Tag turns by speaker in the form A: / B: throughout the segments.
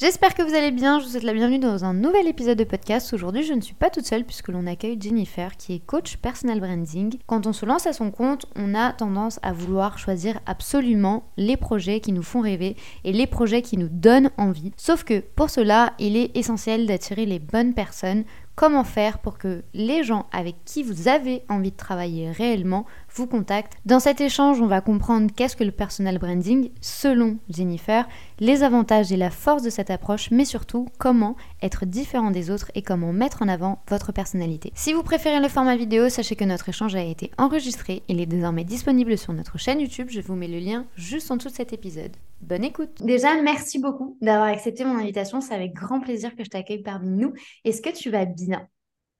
A: J'espère que vous allez bien, je vous souhaite la bienvenue dans un nouvel épisode de podcast. Aujourd'hui je ne suis pas toute seule puisque l'on accueille Jennifer qui est coach personal branding. Quand on se lance à son compte, on a tendance à vouloir choisir absolument les projets qui nous font rêver et les projets qui nous donnent envie. Sauf que pour cela, il est essentiel d'attirer les bonnes personnes comment faire pour que les gens avec qui vous avez envie de travailler réellement vous contactent. Dans cet échange, on va comprendre qu'est-ce que le personal branding selon Jennifer, les avantages et la force de cette approche, mais surtout comment être différent des autres et comment mettre en avant votre personnalité. Si vous préférez le format vidéo, sachez que notre échange a été enregistré, il est désormais disponible sur notre chaîne YouTube, je vous mets le lien juste en dessous de cet épisode. Bonne écoute. Déjà, merci beaucoup d'avoir accepté mon invitation. C'est avec grand plaisir que je t'accueille parmi nous. Est-ce que tu vas bien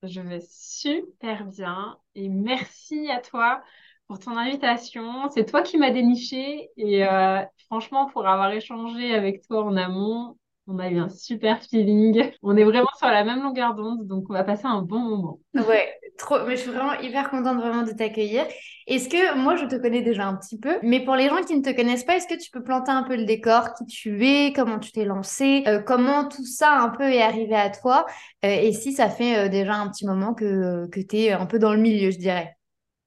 B: Je vais super bien et merci à toi pour ton invitation. C'est toi qui m'as déniché et euh, franchement, pour avoir échangé avec toi en amont, on a eu un super feeling. On est vraiment sur la même longueur d'onde, donc on va passer un bon moment.
A: Ouais, trop. Mais je suis vraiment hyper contente vraiment de t'accueillir. Est-ce que moi je te connais déjà un petit peu, mais pour les gens qui ne te connaissent pas, est-ce que tu peux planter un peu le décor, qui tu es, comment tu t'es lancé, euh, comment tout ça un peu est arrivé à toi, euh, et si ça fait euh, déjà un petit moment que, que tu es un peu dans le milieu, je dirais?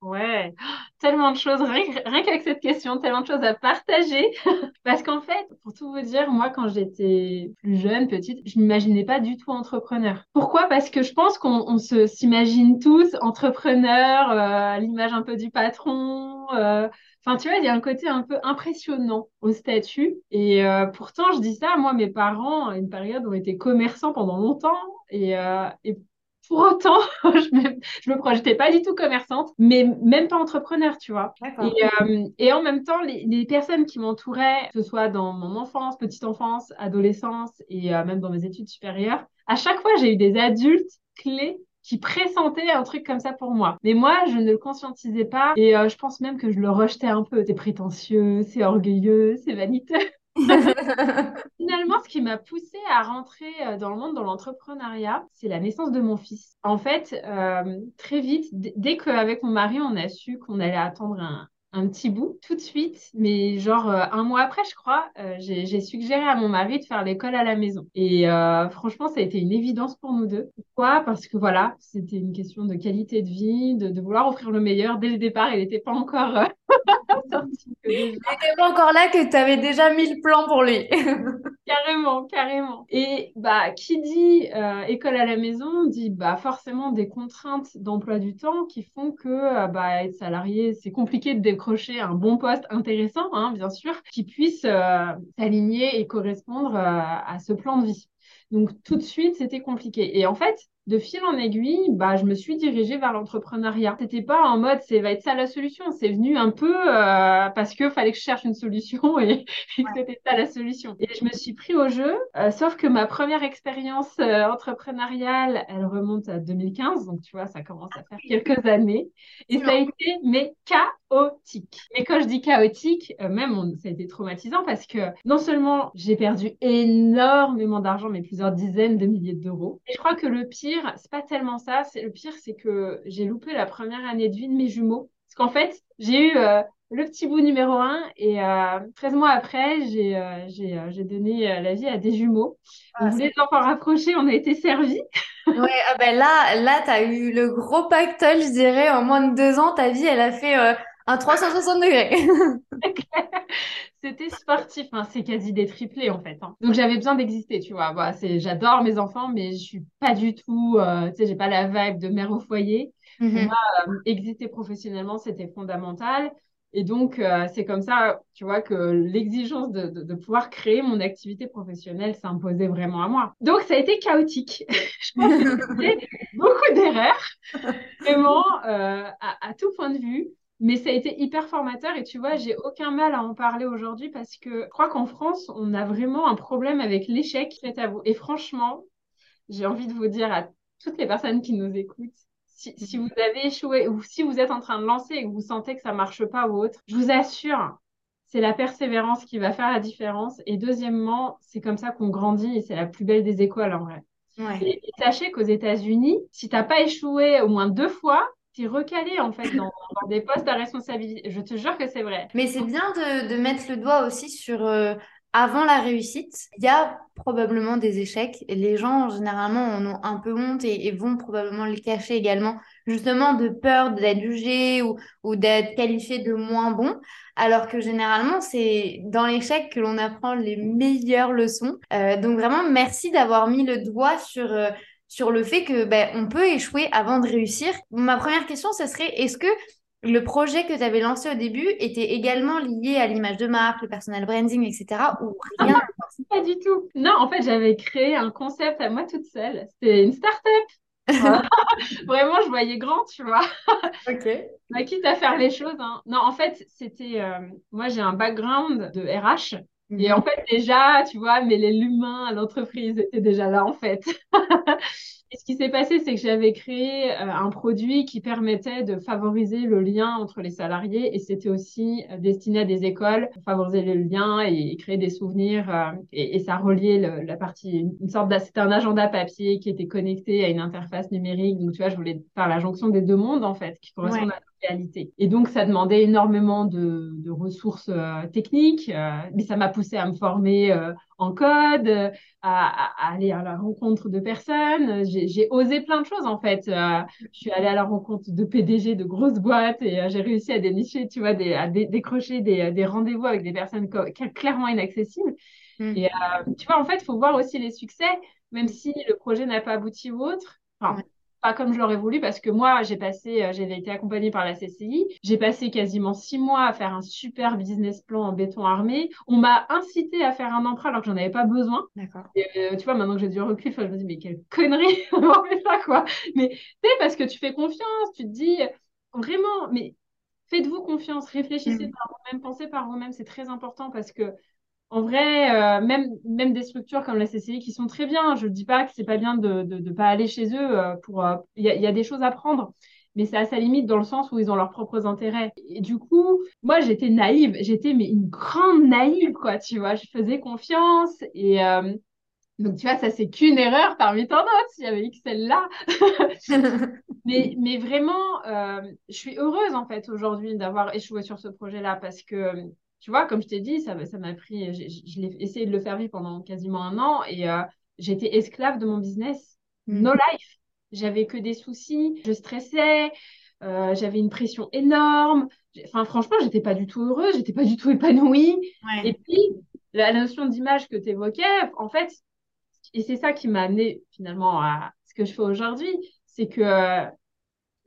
B: Ouais, tellement de choses, rien, qu'avec cette question, tellement de choses à partager. Parce qu'en fait, pour tout vous dire, moi, quand j'étais plus jeune, petite, je m'imaginais pas du tout entrepreneur. Pourquoi? Parce que je pense qu'on se s'imagine tous entrepreneurs, euh, l'image un peu du patron. Euh, Enfin, tu vois, il y a un côté un peu impressionnant au statut. Et euh, pourtant, je dis ça, moi, mes parents, à une période, ont été commerçants pendant longtemps. Et, et pour autant, je me, me projetais pas du tout commerçante, mais même pas entrepreneur, tu vois. Et, euh, et, en même temps, les, personnes qui m'entouraient, que ce soit dans mon enfance, petite enfance, adolescence et euh, même dans mes études supérieures, à chaque fois, j'ai eu des adultes clés qui pressentaient un truc comme ça pour moi. Mais moi, je ne le conscientisais pas et euh, je pense même que je le rejetais un peu. C'est prétentieux, c'est orgueilleux, c'est vaniteux. Finalement, ce qui m'a poussée à rentrer euh, dans le monde, dans l'entrepreneuriat, c'est la naissance de mon fils. En fait, euh, très vite, dès qu'avec mon mari, on a su qu'on allait attendre un, petit bout tout de suite, mais genre euh, un mois après, je crois, j'ai suggéré à mon mari de faire l'école à la maison. Et franchement, ça a été une évidence pour nous deux. Pourquoi? Parce que voilà, c'était une question de qualité de vie, de, vouloir offrir le meilleur. Dès le départ, il n'était pas encore.
A: Il n'était pas encore là que tu avais déjà mis le plan pour lui.
B: carrément, carrément. Et bah, qui dit école à la maison dit bah forcément des contraintes d'emploi du temps qui font que bah être salarié, c'est compliqué de un bon poste intéressant, hein, bien sûr, qui puisse euh, s'aligner et correspondre euh, à ce plan de vie. Donc tout de suite, c'était compliqué. Et en fait, de fil en aiguille, bah, je me suis dirigée vers l'entrepreneuriat. C'était pas en mode c'est va être ça la solution. C'est venu un peu euh, parce que fallait que je cherche une solution et, que c'était ça la solution. Et je me suis pris au jeu. Euh, sauf que ma première expérience euh, entrepreneuriale, elle remonte à 2015. Donc tu vois, ça commence à faire quelques années. Et ça a été mais chaotique. Et quand je dis chaotique, même ça a été traumatisant parce que non seulement j'ai perdu énormément d'argent, mais plusieurs dizaines de milliers d'euros. Et je crois que le pire c'est pas tellement ça. C'est le pire, c'est que j'ai loupé la première année de vie de mes jumeaux. Parce qu'en fait, j'ai eu euh, le petit bout numéro un et 13 euh, mois après, j'ai euh, donné la vie à des jumeaux. Ah, les enfants rapprochés, on a été servis.
A: ouais, ah ben là, là, tu as eu le gros pactole, je dirais. En moins de deux ans, ta vie, elle a fait un 360 degrés.
B: C'était sportif, hein, c'est quasi des triplés en fait. Hein. Donc j'avais besoin d'exister, tu vois. Bah, j'adore mes enfants, mais je suis pas du tout, euh, tu sais, j'ai pas la vibe de mère au foyer. Pour mhm. moi, euh, exister professionnellement, c'était fondamental. Et donc, euh, c'est comme ça, tu vois, que l'exigence de, de, pouvoir créer mon activité professionnelle s'imposait vraiment à moi. Donc, ça a été chaotique. je pense que beaucoup d'erreurs, vraiment, à, à, tout point de vue. Mais ça a été hyper formateur et tu vois, j'ai aucun mal à en parler aujourd'hui parce que je crois qu'en France, on a vraiment un problème avec l'échec fait à vous. Et franchement, j'ai envie de vous dire à toutes les personnes qui nous écoutent, si, si, vous avez échoué ou si vous êtes en train de lancer et que vous sentez que ça marche pas ou autre, je vous assure, c'est la persévérance qui va faire la différence. Et deuxièmement, c'est comme ça qu'on grandit et c'est la plus belle des écoles en vrai. Et, sachez qu'aux États-Unis, si tu n'as pas échoué au moins deux fois, tu es recalé en fait dans, des postes à responsabilité. Je te jure que c'est vrai.
A: Mais c'est bien de, mettre le doigt aussi sur euh, avant la réussite, il y a probablement des échecs. Et les gens, généralement, en ont un peu honte et, vont probablement les cacher également, justement de peur d'être jugé ou, ou d'être qualifié de moins bon. Alors que généralement, c'est dans l'échec que l'on apprend les meilleures leçons. Euh, donc vraiment, merci d'avoir mis le doigt sur... Euh, sur le fait que ben, on peut échouer avant de réussir. Ma première question, ce serait est-ce que le projet que tu avais lancé au début était également lié à l'image de marque, le personal branding, etc. ou rien
B: Pas du tout. Non, en fait, j'avais créé un concept à moi toute seule. C'était une start-up. Vraiment, je voyais grand, tu vois.
A: ok.
B: Bah, quitte à faire les choses. Hein. Non, en fait, c'était. Euh, moi, j'ai un background de RH. Et en mhm. fait, déjà, tu vois, mais l'humain à l'entreprise était déjà là, en fait. Et ce qui s'est passé, c'est que j'avais créé euh, un produit qui permettait de favoriser le lien entre les salariés et c'était aussi euh, destiné à des écoles pour favoriser le lien et, créer des souvenirs euh, et, ça reliait la partie, une sorte c'était un agenda papier qui était connecté à une interface numérique. Donc, tu vois, je voulais faire la jonction des deux mondes, en fait, qui correspondent à la réalité. Et donc, ça demandait énormément de, ressources techniques, mais ça m'a poussé à me former en code, à, à, aller à la rencontre de personnes. J'ai osé plein de choses en fait. Euh, je suis allée à la rencontre de PDG de grosses boîtes et euh, j'ai réussi à dénicher, tu vois, des, à décrocher des, des rendez-vous avec des personnes clairement inaccessibles. Mm. Et euh, tu vois, en fait, il faut voir aussi les succès, même si le projet n'a pas abouti ou autre. Enfin, pas comme je l'aurais voulu parce que moi, j'ai passé, euh, j'avais été accompagnée par la CCI, j'ai passé quasiment six mois à faire un super business plan en béton armé. On m'a incité à faire un emprunt alors que j'en avais pas besoin.
A: D'accord.
B: Euh, tu vois, maintenant que j'ai du recul, je me dis, mais quelle connerie, on fait ça, quoi. Mais tu sais, parce que tu fais confiance, tu te dis, vraiment, mais faites-vous confiance, réfléchissez mm. par vous-même, pensez par vous-même, c'est très important parce que en vrai, euh, même, même des structures comme la CCI qui sont très bien, je ne dis pas que c'est pas bien de ne pas aller chez eux. Euh, pour euh, Il y, a des choses à prendre, mais c'est à sa limite dans le sens où ils ont leurs propres intérêts. Et du coup, moi, j'étais naïve. J'étais mais une grande naïve, quoi, tu vois. Je faisais confiance. Et donc, tu vois, ça, c'est qu'une erreur parmi tant d'autres. Il y avait que celle-là. mais, mais vraiment, je suis heureuse, en fait, aujourd'hui d'avoir échoué sur ce projet-là parce que tu vois, comme je t'ai dit, ça, ça m'a pris, je, l'ai essayé de le faire vivre pendant quasiment un an et euh, j'étais esclave de mon business. Mm. No life. J'avais que des soucis, je stressais, euh, j'avais une pression énorme. Enfin, franchement, j'étais pas du tout heureuse, j'étais pas du tout épanouie. Et puis, la notion d'image que tu évoquais, en fait, et c'est ça qui m'a amené finalement à ce que je fais aujourd'hui, c'est que euh,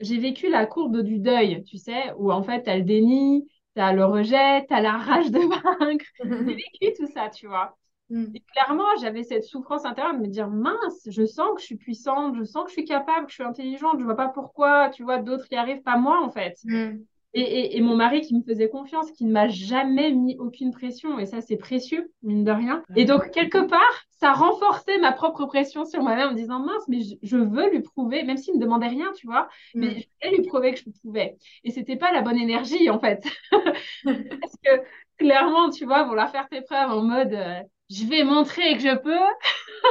B: j'ai vécu la courbe du deuil, tu sais, où en fait, elle dénie, tu le rejet, tu la rage de vaincre. J'ai vécu tout ça, tu vois. Mm. Et clairement, j'avais cette souffrance intérieure de me dire mince, je sens que je suis puissante, je sens que je suis capable, que je suis intelligente, je vois pas pourquoi, tu vois, d'autres y arrivent, pas moi en fait. Mm. Et, et, mon mari qui me faisait confiance, qui ne m'a jamais mis aucune pression, et ça c'est précieux, mine de rien. Et donc, quelque part, ça renforçait ma propre pression sur moi-même en me disant mince, mais je, veux lui prouver, même s'il ne me demandait rien, tu vois, mais mm. je voulais lui prouver que je pouvais. Et c'était pas la bonne énergie en fait. Parce que clairement, tu vois, vouloir faire tes preuves en mode euh, je vais montrer que je peux.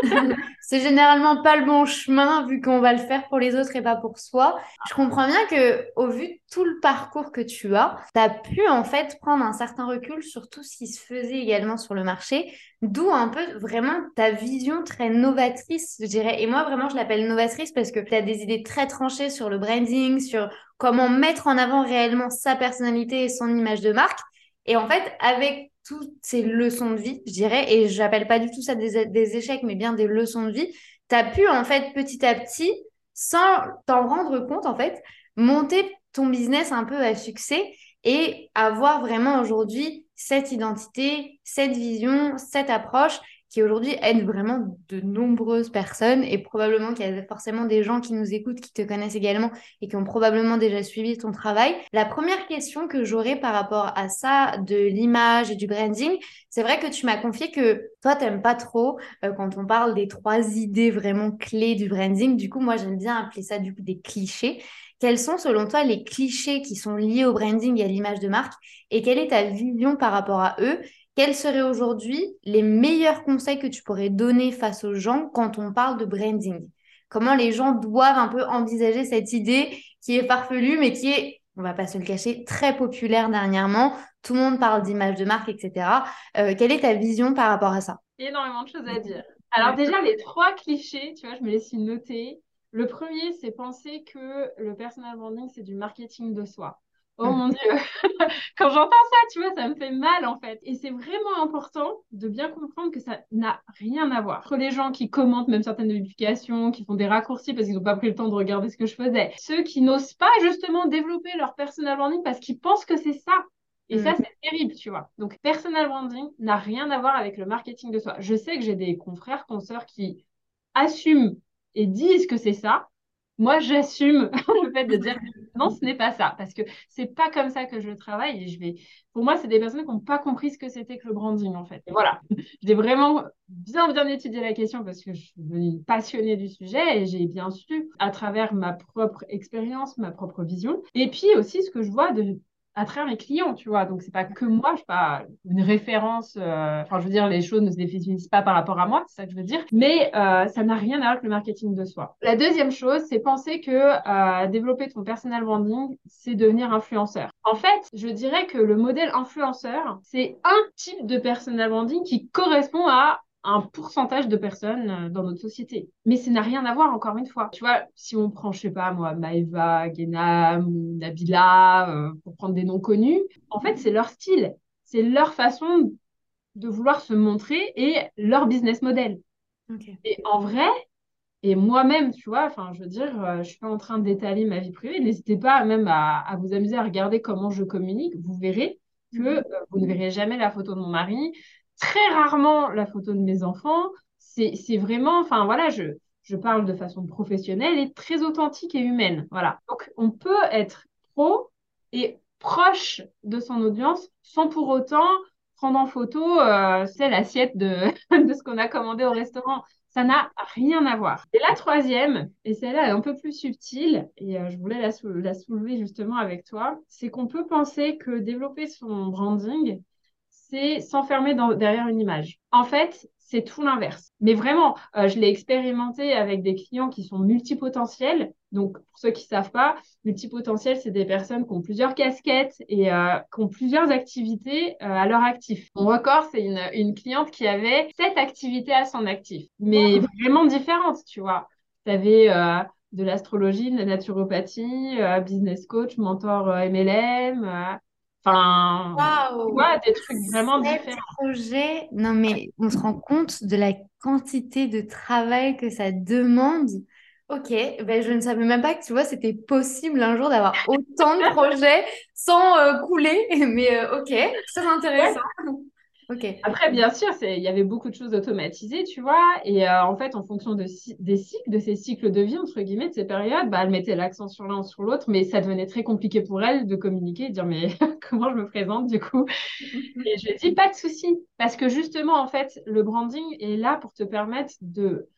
A: c'est généralement pas le bon chemin vu qu'on va le faire pour les autres et pas pour soi. Je comprends bien que au vu de tout le parcours que tu as, tu as pu en fait prendre un certain recul sur tout ce qui se faisait également sur le marché, d'où un peu vraiment ta vision très novatrice, je dirais. Et moi vraiment je l'appelle novatrice parce que tu as des idées très tranchées sur le branding, sur comment mettre en avant réellement sa personnalité et son image de marque. Et en fait, avec toutes ces leçons de vie, je dirais, et j'appelle pas du tout ça des, échecs, mais bien des leçons de vie, tu as pu, en fait, petit à petit, sans t'en rendre compte, en fait, monter ton business un peu à succès et avoir vraiment aujourd'hui cette identité, cette vision, cette approche qui aujourd'hui aide vraiment de nombreuses personnes et probablement qu'il y a forcément des gens qui nous écoutent, qui te connaissent également et qui ont probablement déjà suivi ton travail. La première question que j'aurais par rapport à ça, de l'image et du branding, c'est vrai que tu m'as confié que toi, tu n'aimes pas trop euh, quand on parle des trois idées vraiment clés du branding. Du coup, moi, j'aime bien appeler ça du coup des clichés. quels sont selon toi les clichés qui sont liés au branding et à l'image de marque? Et quelle est ta vision par rapport à eux? Quels seraient aujourd'hui les meilleurs conseils que tu pourrais donner face aux gens quand on parle de branding? Comment les gens doivent un peu envisager cette idée qui est farfelue mais qui est, on va pas se le cacher, très populaire dernièrement. Tout le monde parle d'image de marque, etc. Euh, quelle est ta vision par rapport à ça?
B: Énormément de choses à dire. Alors déjà, les trois clichés, tu vois, je me laisse y noter. Le premier, c'est penser que le personal branding, c'est du marketing de soi. Oh mon Dieu, quand j'entends ça, tu vois, ça me fait mal en fait. Et c'est vraiment important de bien comprendre que ça n'a rien à voir. Entre les gens qui commentent même certaines notifications, qui font des raccourcis parce qu'ils n'ont pas pris le temps de regarder ce que je faisais, ceux qui n'osent pas justement développer leur personal branding parce qu'ils pensent que c'est ça. Et ça, mm. c'est terrible, tu vois. Donc, personal branding n'a rien à voir avec le marketing de soi. Je sais que j'ai des confrères, consoeurs qui assument et disent que c'est ça. Moi, j'assume le fait de dire non, ce n'est pas ça, parce que c'est pas comme ça que je travaille. Et je vais, pour moi, c'est des personnes qui n'ont pas compris ce que c'était que le branding, en fait. Et voilà, j'ai vraiment bien bien étudié la question parce que je suis devenue passionnée du sujet et j'ai bien su à travers ma propre expérience, ma propre vision, et puis aussi ce que je vois de à travers mes clients, tu vois. Donc, c'est pas que moi, je suis pas une référence. Euh, enfin, je veux dire, les choses ne se définissent pas par rapport à moi, c'est ça que je veux dire. Mais euh, ça n'a rien à voir avec le marketing de soi. La deuxième chose, c'est penser que euh, développer ton personal branding, c'est devenir influenceur. En fait, je dirais que le modèle influenceur, c'est un type de personal branding qui correspond à un pourcentage de personnes euh, dans notre société. Mais ça n'a rien à voir, encore une fois. Tu vois, si on prend, je sais pas moi, Maeva, Genam ou Nabila, euh, pour prendre des noms connus, en fait, c'est leur style, c'est leur façon de vouloir se montrer et leur business model. Et en vrai, et moi-même, tu vois, enfin, je veux dire, euh, je suis pas en train d'étaler ma vie privée. N'hésitez pas même à, à, vous amuser à regarder comment je communique. Vous verrez que mhm. vous ne verrez jamais la photo de mon mari, très rarement la photo de mes enfants. C'est vraiment, enfin voilà, je, je parle de façon professionnelle et très authentique et humaine. Voilà. Donc, on peut être pro et proche de son audience sans pour autant prendre en photo euh, c'est l'assiette de, de ce qu'on a commandé au restaurant. Ça n'a rien à voir. Et la troisième, et celle-là est un peu plus subtile, et euh, je voulais la, la soulever justement avec toi, c'est qu'on peut penser que développer son branding, c'est s'enfermer derrière une image. En fait, c'est tout l'inverse. Mais vraiment, euh, je l'ai expérimenté avec des clients qui sont multipotentiels. Donc, pour ceux qui ne savent pas, multipotentiels, c'est des personnes qui ont plusieurs casquettes et euh, qui ont plusieurs activités euh, à leur actif. Mon record, c'est une, une, cliente qui avait sept activités à son actif, mais vraiment différentes, tu vois. Tu avais de l'astrologie, de la naturopathie, business coach, mentor MLM, Enfin, wow. des trucs vraiment différents.
A: Projet, non mais on se rend compte de la quantité de travail que ça demande. Ok, ben je ne savais même pas que tu vois c'était possible un jour d'avoir autant de projets sans euh, couler, mais euh, ok, c'est intéressant.
B: Après, bien sûr, il y avait beaucoup de choses automatisées, tu vois. Et euh, en fait, en fonction de, des cycles, de ces cycles de vie, entre guillemets, de ces périodes, bah, elle mettait l'accent sur l'un ou sur l'autre, mais ça devenait très compliqué pour elle de communiquer, de dire, mais comment je me présente du coup? Et je lui ai dit, pas de souci. Parce que justement, en fait, le branding est là pour te permettre de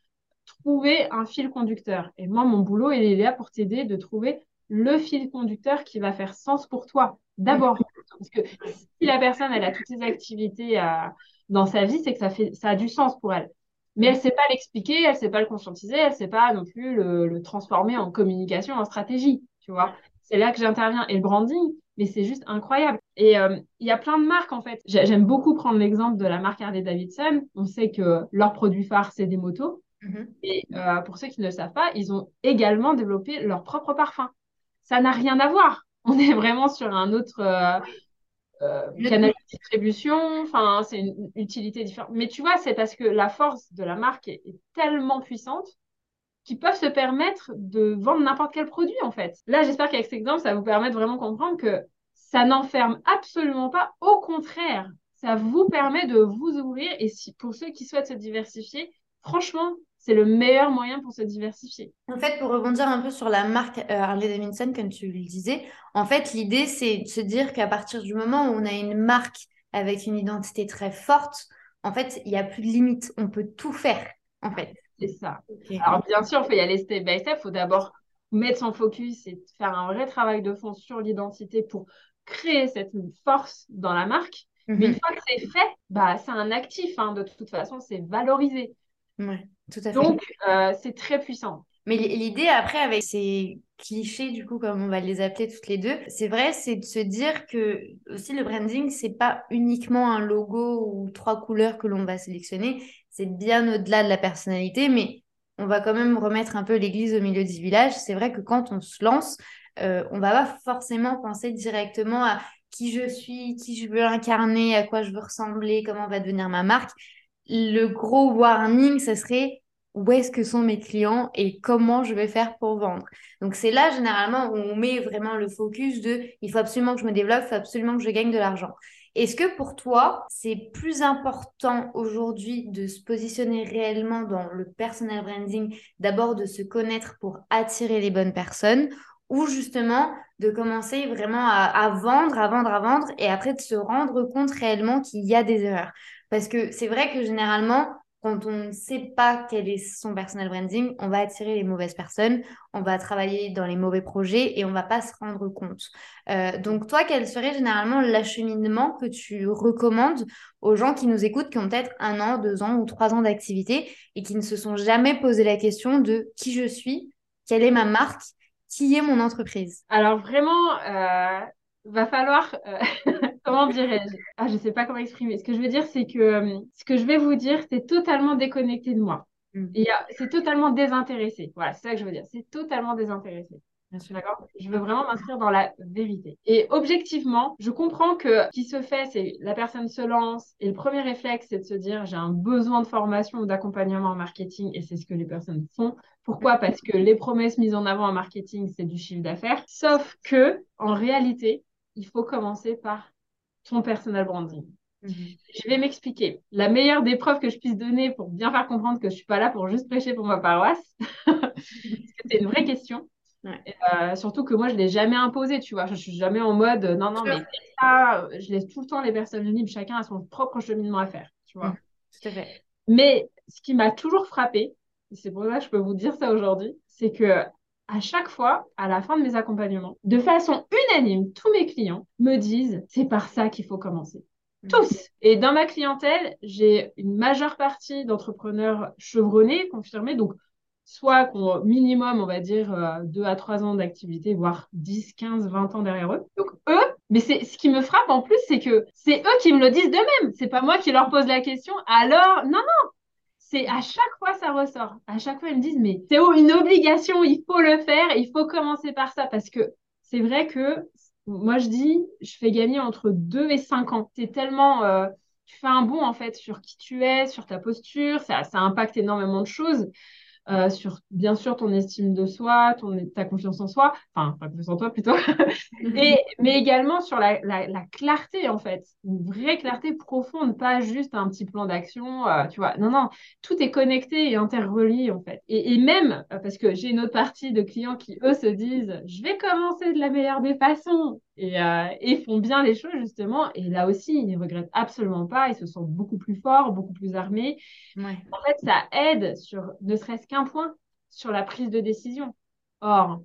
B: trouver un fil conducteur. Et moi, mon boulot, il est là pour t'aider de trouver le fil conducteur qui va faire sens pour toi. D'abord, parce que si la personne elle a toutes ses activités euh, dans sa vie, c'est que ça fait ça a du sens pour elle. Mais elle ne sait pas l'expliquer, elle ne sait pas le conscientiser, elle ne sait pas non plus le, transformer en communication, en stratégie. Tu vois, c'est là que j'interviens. Et le branding, mais c'est juste incroyable. Et euh, il y a plein de marques en fait. J'aime beaucoup prendre l'exemple de la marque Harley Davidson. On sait que leur produit phare c'est des motos. Mm-hmm. Et euh, pour ceux qui ne le savent pas, ils ont également développé leur propre parfum ça n'a rien à voir. On est vraiment sur un autre euh, euh, canal de distribution. Enfin, c'est une utilité différente. Mais tu vois, c'est parce que la force de la marque est, tellement puissante qu'ils peuvent se permettre de vendre n'importe quel produit, en fait. Là, j'espère qu'avec cet exemple, ça vous permettre de vraiment comprendre que ça n'enferme absolument pas. Au contraire, ça vous permet de vous ouvrir. Et si, pour ceux qui souhaitent se diversifier, franchement, c'est le meilleur moyen pour se diversifier.
A: En fait, pour rebondir un peu sur la marque euh, Harley Davidson, comme tu le disais, en fait, l'idée, c'est de se dire qu'à partir du moment où on a une marque avec une identité très forte, en fait, il n'y a plus de limite. On peut tout faire, en fait.
B: C'est ça. Alors, bien sûr, il faut y aller step by step. Il faut d'abord mettre son focus et faire un vrai travail de fond sur l'identité pour créer cette force dans la marque. Mais une mhm. fois que c'est fait, bah, c'est un actif. Hein, de toute façon, c'est valorisé.
A: Oui, tout à fait.
B: Donc, euh, c'est très puissant.
A: Mais l'idée après, avec ces clichés, du coup, comme on va les appeler toutes les deux, c'est vrai, c'est de se dire que aussi le branding, c'est pas uniquement un logo ou trois couleurs que l'on va sélectionner, c'est bien au-delà de la personnalité, mais on va quand même remettre un peu l'église au milieu du village. C'est vrai que quand on se lance, euh, on va pas forcément penser directement à qui je suis, qui je veux incarner, à quoi je veux ressembler, comment va devenir ma marque. Le gros warning, ce serait où est-ce que sont mes clients et comment je vais faire pour vendre. Donc c'est là généralement où on met vraiment le focus de il faut absolument que je me développe, il faut absolument que je gagne de l'argent. Est-ce que pour toi, c'est plus important aujourd'hui de se positionner réellement dans le personal branding, d'abord de se connaître pour attirer les bonnes personnes ou justement de commencer vraiment à, à, vendre, à vendre, à vendre et après de se rendre compte réellement qu'il y a des erreurs? Parce que c'est vrai que généralement, quand on ne sait pas quel est son personal branding, on va attirer les mauvaises personnes, on va travailler dans les mauvais projets et on va pas se rendre compte. Euh, donc toi, quel serait généralement l'acheminement que tu recommandes aux gens qui nous écoutent, qui ont peut-être un an, deux ans ou trois ans d'activité et qui ne se sont jamais posé la question de qui je suis, quelle est ma marque, qui est mon entreprise?
B: Alors vraiment, euh, va falloir, euh, comment dirais-je? Ah, je sais pas comment exprimer. Ce que je veux dire, c'est que euh, ce que je vais vous dire, c'est totalement déconnecté de moi. Mm. C'est totalement désintéressé. Voilà, c'est ça que je veux dire. C'est totalement désintéressé. D'accord Je veux vraiment m'inscrire dans la vérité. Et objectivement, je comprends que ce qui se fait, c'est la personne se lance et le premier réflexe, c'est de se dire j'ai un besoin de formation ou d'accompagnement en marketing et c'est ce que les personnes font. Pourquoi? Parce que les promesses mises en avant en marketing, c'est du chiffre d'affaires. Sauf que, en réalité, il faut commencer par ton personal branding. Mhm. Je vais m'expliquer. La meilleure des preuves que je puisse donner pour bien faire comprendre que je ne suis pas là pour juste prêcher pour ma paroisse, c'est une vraie question. Euh, surtout que moi, je ne l'ai jamais imposé, tu vois. Je ne suis jamais en mode non, non, mais ça. Je laisse tout le temps les personnes libres, chacun a son propre cheminement à faire, tu vois.
A: À fait.
B: Mais ce qui m'a toujours frappé, et c'est pour ça que je peux vous dire ça aujourd'hui, c'est que à chaque fois, à la fin de mes accompagnements, de façon unanime, tous mes clients me disent c'est par ça qu'il faut commencer. Mmh. Tous. Et dans ma clientèle, j'ai une majeure partie d'entrepreneurs chevronnés, confirmés, donc soit au minimum, on va dire, 2 euh, à 3 ans d'activité, voire 10, 15, 20 ans derrière eux. Donc eux, mais c'est ce qui me frappe en plus, c'est que c'est eux qui me le disent d'eux-mêmes. C'est pas moi qui leur pose la question. Alors, non, non, c'est à chaque fois ça ressort. À chaque fois, ils me disent, mais c'est une obligation, il faut le faire, il faut commencer par ça. Parce que c'est vrai que moi, je dis, je fais gagner entre 2 et 5 ans. C'est tellement. Euh, tu fais un bond en fait sur qui tu es, sur ta posture, ça, ça impacte énormément de choses. Euh, sur bien sûr ton estime de soi, ton, ta confiance en soi, enfin pas confiance en toi plutôt, et, mais également sur la, la, clarté en fait, une vraie clarté profonde, pas juste un petit plan d'action, euh, tu vois. Non, non, tout est connecté et interrelié en fait. Et, et même, euh, parce que j'ai une autre partie de clients qui eux se disent, je vais commencer de la meilleure des façons, et, euh, font bien les choses justement. Et là aussi, ils ne regrettent absolument pas. Ils se sentent beaucoup plus forts, beaucoup plus armés. En fait, ça aide sur ne serait-ce qu'un point sur la prise de décision. Or,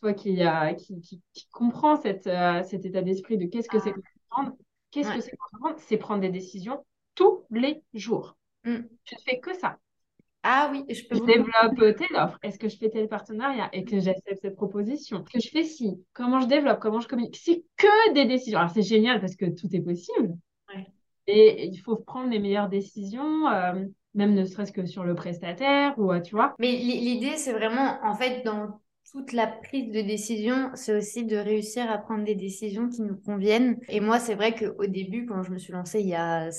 B: toi qui, euh, qui, qui, comprends cette, euh, cet état d'esprit de qu'est-ce que c'est comprendre, qu'est-ce que c'est comprendre, c'est prendre des décisions tous les jours. Mm. Tu ne fais que ça.
A: Ah oui, je peux.
B: Je développe telle offre. Est-ce que je fais tel partenariat et que j'accepte cette proposition? Est-ce que je fais ci? Comment je développe? Comment je communique? C'est que des décisions. Alors c'est génial parce que tout est possible. Et il faut prendre les meilleures décisions, euh, même ne serait-ce que sur le prestataire ou euh, tu vois.
A: Mais l'idée, c'est vraiment, en fait, dans toute la prise de décision, c'est aussi de réussir à prendre des décisions qui nous conviennent. Et moi, c'est vrai qu'au début, quand je me suis lancée il y a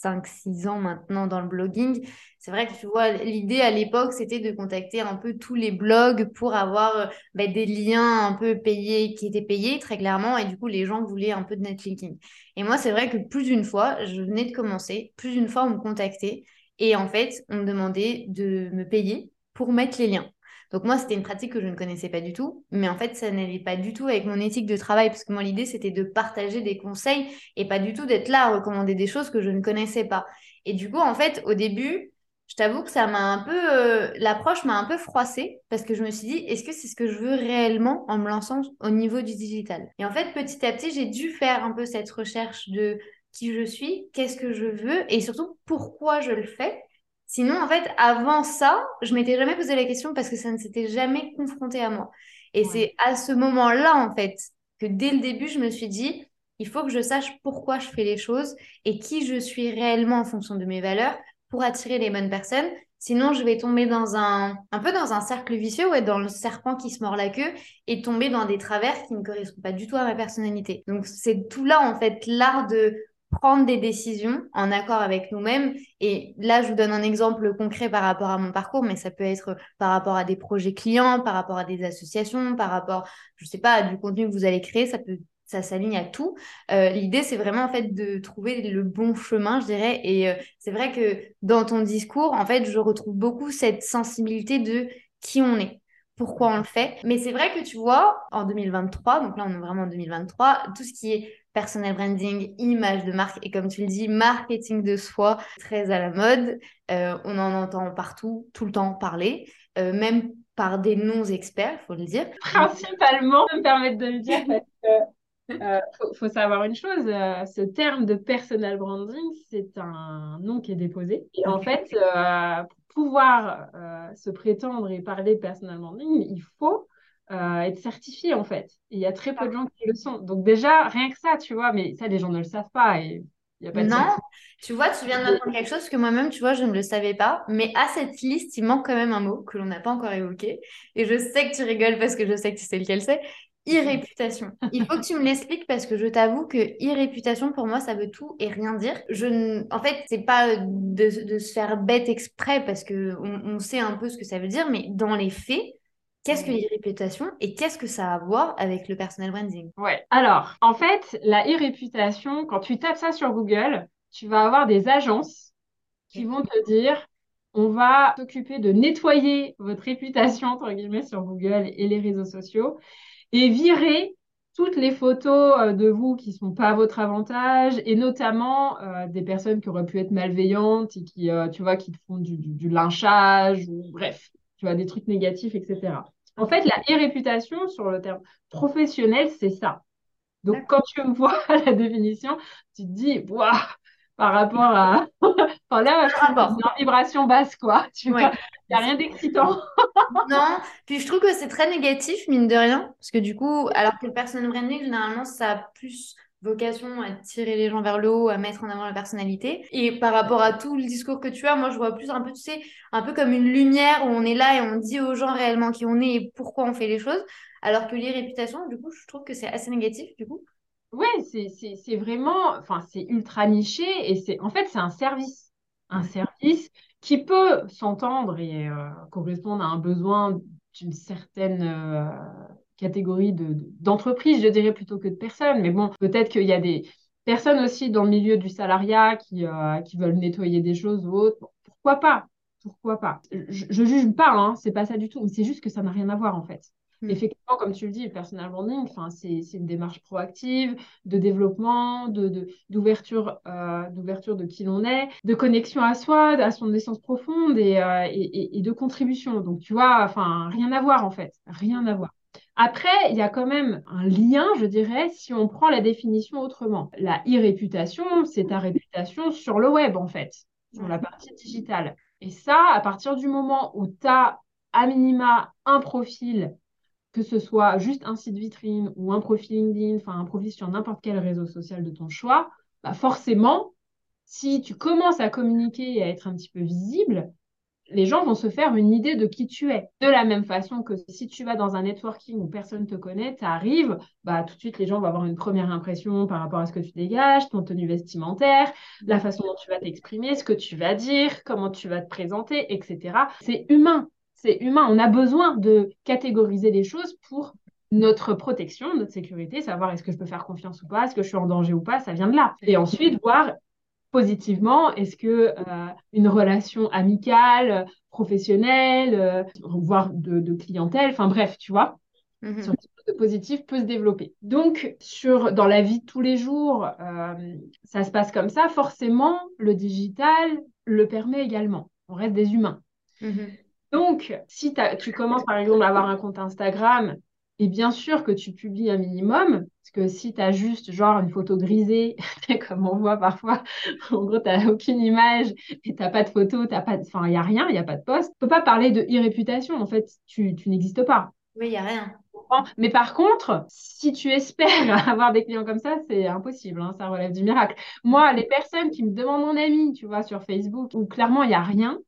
A: 5-6 ans maintenant dans le blogging. C'est vrai que tu vois, l'idée à l'époque, c'était de contacter un peu tous les blogs pour avoir euh, bah, des liens un peu payés, qui étaient payés très clairement, et du coup, les gens voulaient un peu de netlinking. Et moi, c'est vrai que plus d'une fois, je venais de commencer, plus d'une fois, on me contactait, et en fait, on me demandait de me payer pour mettre les liens. Donc moi, c'était une pratique que je ne connaissais pas du tout, mais en fait, ça n'allait pas du tout avec mon éthique de travail, parce que moi, l'idée, c'était de partager des conseils et pas du tout d'être là à recommander des choses que je ne connaissais pas. Et du coup, en fait, au début, je t'avoue que ça m'a un peu, euh, l'approche m'a un peu froissée parce que je me suis dit, est-ce que c'est ce que je veux réellement en me lançant au niveau du digital? Et en fait, petit à petit, j'ai dû faire un peu cette recherche de qui je suis, qu'est-ce que je veux et surtout pourquoi je le fais. Sinon, en fait, avant ça, je m'étais jamais posé la question parce que ça ne s'était jamais confronté à moi. Et c'est à ce moment-là, en fait, que dès le début, je me suis dit, il faut que je sache pourquoi je fais les choses et qui je suis réellement en fonction de mes valeurs pour attirer les bonnes personnes. Sinon, je vais tomber dans un, un peu dans un cercle vicieux, ouais, dans le serpent qui se mord la queue et tomber dans des travers qui ne correspondent pas du tout à ma personnalité. Donc, c'est tout là, en fait, l'art de prendre des décisions en accord avec nous-mêmes. Et là, je vous donne un exemple concret par rapport à mon parcours, mais ça peut être par rapport à des projets clients, par rapport à des associations, par rapport, je sais pas, à du contenu que vous allez créer, ça peut ça s'aligne à tout. Euh, l'idée, c'est vraiment en fait de trouver le bon chemin, je dirais. Et euh, c'est vrai que dans ton discours, en fait, je retrouve beaucoup cette sensibilité de qui on est, pourquoi on le fait. Mais c'est vrai que tu vois, en 2023, donc là, on est vraiment en 2023, tout ce qui est personal branding, image de marque et comme tu le dis, marketing de soi, très à la mode. Euh, on en entend partout, tout le temps parler, même par des non-experts, il faut le dire.
B: Principalement, me permettre de le dire parce que il euh, faut, savoir une chose, euh, ce terme de personal branding, c'est un nom qui est déposé. Et en fait, euh, pour pouvoir se prétendre et parler de personal branding, il faut être certifié en fait. il y a très peu de gens qui le sont. Donc déjà, rien que ça, tu vois, mais ça, les gens ne le savent pas. Et y a pas
A: non, tu vois, tu viens d'apprendre quelque chose que moi-même, tu vois, je ne le savais pas. Mais à cette liste, il manque quand même un mot que l'on n'a pas encore évoqué. Et je sais que tu rigoles parce que je sais que tu sais lequel c'est. Irréputation. Il faut que tu me l'expliques parce que je t'avoue que irréputation pour moi ça veut tout et rien dire. Je en fait c'est pas de, de, se faire bête exprès parce que on, sait un peu ce que ça veut dire, mais dans les faits, qu'est-ce que l'irréputation et qu'est-ce que ça a à voir avec le personal branding?
B: Ouais. Alors en fait la irréputation quand tu tapes ça sur Google, tu vas avoir des agences qui vont te dire on va s'occuper de nettoyer votre réputation entre guillemets sur Google et les réseaux sociaux et virer toutes les photos euh, de vous qui ne sont pas à votre avantage et notamment euh, des personnes qui auraient pu être malveillantes et qui, euh, tu vois, qui te font du, lynchage ou bref, tu vois, des trucs négatifs, etc. En fait, la réputation sur le terme professionnel, c'est ça. Donc, quand tu me vois la définition, tu te dis, waouh, par rapport à. enfin, là, une vibration basse, quoi. Tu vois, il n'y a rien d'excitant.
A: non, puis je trouve que c'est très négatif, mine de rien. Parce que du coup, alors que le personal branding, généralement, ça a plus vocation à tirer les gens vers le haut, à mettre en avant la personnalité. Et par rapport à tout le discours que tu as, moi, je vois plus un peu, tu sais, un peu comme une lumière où on est là et on dit aux gens réellement qui on est et pourquoi on fait les choses. Alors que les réputations, du coup, je trouve que c'est assez négatif, du coup.
B: Ouais, c'est vraiment, enfin, c'est ultra niché et c'est, en fait, c'est un service. Un service qui peut s'entendre et euh, correspondre à un besoin d'une certaine euh, catégorie d'entreprises, je dirais plutôt que de personnes. Mais bon, peut-être qu'il y a des personnes aussi dans le milieu du salariat qui, euh, qui veulent nettoyer des choses ou autres. pourquoi pas? Pourquoi pas? Je, je juge pas, hein, c'est pas ça du tout. C'est juste que ça n'a rien à voir en fait. Mm. Effectivement, comme tu le dis, le personal branding, c'est une démarche proactive de développement, d'ouverture de, euh, d'ouverture de qui l'on est, de connexion à soi, à son essence profonde et, euh, et, et, de contribution. Donc, tu vois, enfin, rien à voir en fait, rien à voir. Après, il y a quand même un lien, je dirais, si on prend la définition autrement. La e-réputation, c'est ta réputation sur le web, en fait, sur la partie digitale. Et ça, à partir du moment où tu as à minima un profil que ce soit juste un site vitrine ou un profil LinkedIn, enfin un profil sur n'importe quel réseau social de ton choix, bah forcément, si tu commences à communiquer et à être un petit peu visible, les gens vont se faire une idée de qui tu es. De la même façon que si tu vas dans un networking où personne ne te connaît, tu arrives, bah, tout de suite, les gens vont avoir une première impression par rapport à ce que tu dégages, ton tenue vestimentaire, la façon dont tu vas t'exprimer, ce que tu vas dire, comment tu vas te présenter, etc. C'est humain c'est humain. On a besoin de catégoriser les choses pour notre protection, notre sécurité, savoir est-ce que je peux faire confiance ou pas, est-ce que je suis en danger ou pas, ça vient de là. Et ensuite, voir positivement, est-ce que euh, une relation amicale, professionnelle, euh, voire de, clientèle, enfin bref, tu vois, mm sur de positif peut se développer. Donc, sur, dans la vie de tous les jours, euh, ça se passe comme ça. Forcément, le digital le permet également. On reste des humains.
A: Mhm.
B: Donc, si tu commences par exemple à avoir un compte Instagram, et bien sûr que tu publies un minimum, parce que si tu as juste genre une photo grisée, comme on voit parfois, en gros, tu n'as aucune image et tu n'as pas de photo, t'as pas enfin, il n'y a rien, il n'y a pas de poste. Tu peux pas parler de e-réputation, en fait, tu, tu n'existes pas.
A: Oui, il n'y a rien.
B: Mais par contre, si tu espères avoir des clients comme ça, c'est impossible, hein, ça relève du miracle. Moi, les personnes qui me demandent mon ami, tu vois, sur Facebook, où clairement il n'y a rien,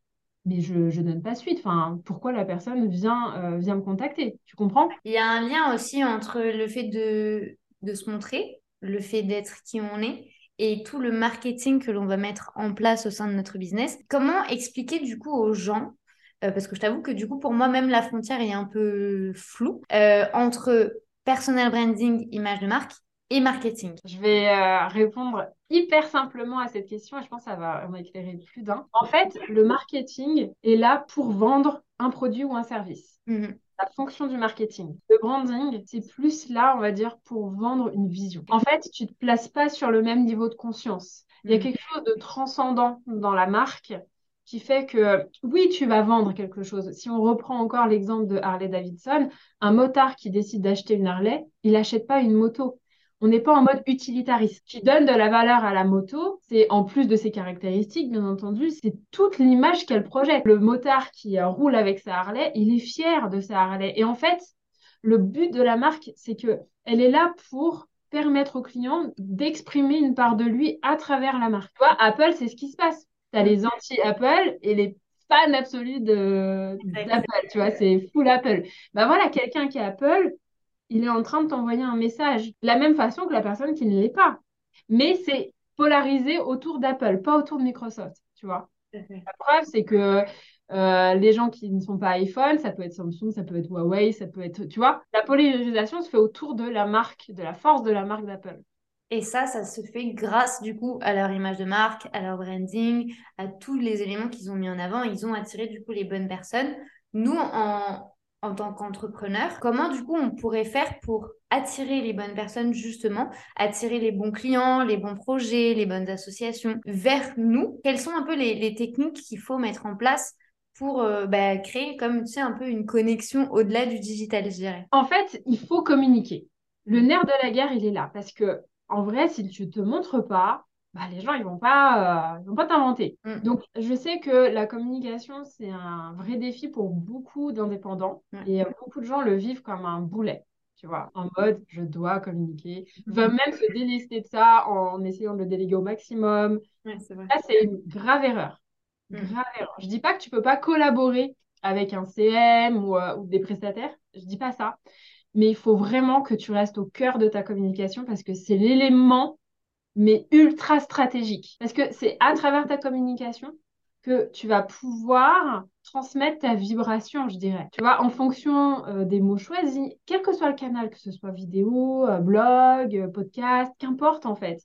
B: mais je ne donne pas suite. Enfin, pourquoi la personne vient, euh, vient me contacter? Tu comprends?
A: Il y a un lien aussi entre le fait de, de se montrer, le fait d'être qui on est, et tout le marketing que l'on va mettre en place au sein de notre business. Comment expliquer du coup aux gens euh, parce que je t'avoue que du coup, pour moi, même la frontière est un peu floue euh, entre personal branding, image de marque, et marketing
B: Je vais euh, répondre hyper simplement à cette question et je pense que ça va m'éclairer plus d'un. En fait, le marketing est là pour vendre un produit ou un service.
A: Mhm.
B: La fonction du marketing. Le branding, c'est plus là, on va dire, pour vendre une vision. En fait, tu ne te places pas sur le même niveau de conscience. Il y a mhm. quelque chose de transcendant dans la marque qui fait que oui, tu vas vendre quelque chose. Si on reprend encore l'exemple de Harley Davidson, un motard qui décide d'acheter une Harley, il n'achète pas une moto. On n'est pas en mode utilitariste. Qui donne de la valeur à la moto, c'est en plus de ses caractéristiques, bien entendu, c'est toute l'image qu'elle projette. Le motard qui roule avec sa Harley, il est fier de sa Harley. Et en fait, le but de la marque, c'est que elle est là pour permettre au client d'exprimer une part de lui à travers la marque. Tu vois, Apple, c'est ce qui se passe tu as les anti-Apple et les fans absolus d'Apple, tu vois, c'est full Apple. Bah voilà, quelqu'un qui est Apple, il est en train de t'envoyer un message. De la même façon que la personne qui ne l'est pas. Mais c'est polarisé autour d'Apple, pas autour de Microsoft, tu vois. La preuve, c'est que euh, les gens qui ne sont pas iPhone, ça peut être Samsung, ça peut être Huawei, ça peut être, tu vois, la polarisation se fait autour de la marque, de la force de la marque d'Apple.
A: Et ça, ça se fait grâce du coup à leur image de marque, à leur branding, à tous les éléments qu'ils ont mis en avant. Ils ont attiré du coup les bonnes personnes. Nous, en, en tant qu'entrepreneurs, comment du coup on pourrait faire pour attirer les bonnes personnes justement, attirer les bons clients, les bons projets, les bonnes associations vers nous? Quelles sont un peu les, techniques qu'il faut mettre en place pour euh, bah, créer comme tu sais un peu une connexion au-delà du digital, je dirais?
B: En fait, il faut communiquer. Le nerf de la guerre, il est là. Parce que en vrai, si tu ne te montres pas, bah, les gens, ils vont pas, euh, vont pas t'inventer. Mm. Donc, je sais que la communication, c'est un vrai défi pour beaucoup d'indépendants. Mm. Et beaucoup de gens le vivent comme un boulet, tu vois, en mode, je dois communiquer. Ils veulent même se délester de ça en essayant de le déléguer au maximum.
A: Là,
B: c'est une grave erreur. Mm. Grave erreur. Je dis pas que tu peux pas collaborer avec un CM ou, euh, ou des prestataires. Je dis pas ça mais il faut vraiment que tu restes au cœur de ta communication parce que c'est l'élément, mais ultra stratégique. Parce que c'est à travers ta communication que tu vas pouvoir transmettre ta vibration, je dirais. Tu vois, en fonction euh, des mots choisis, quel que soit le canal, que ce soit vidéo, euh, blog, euh, podcast, qu'importe en fait.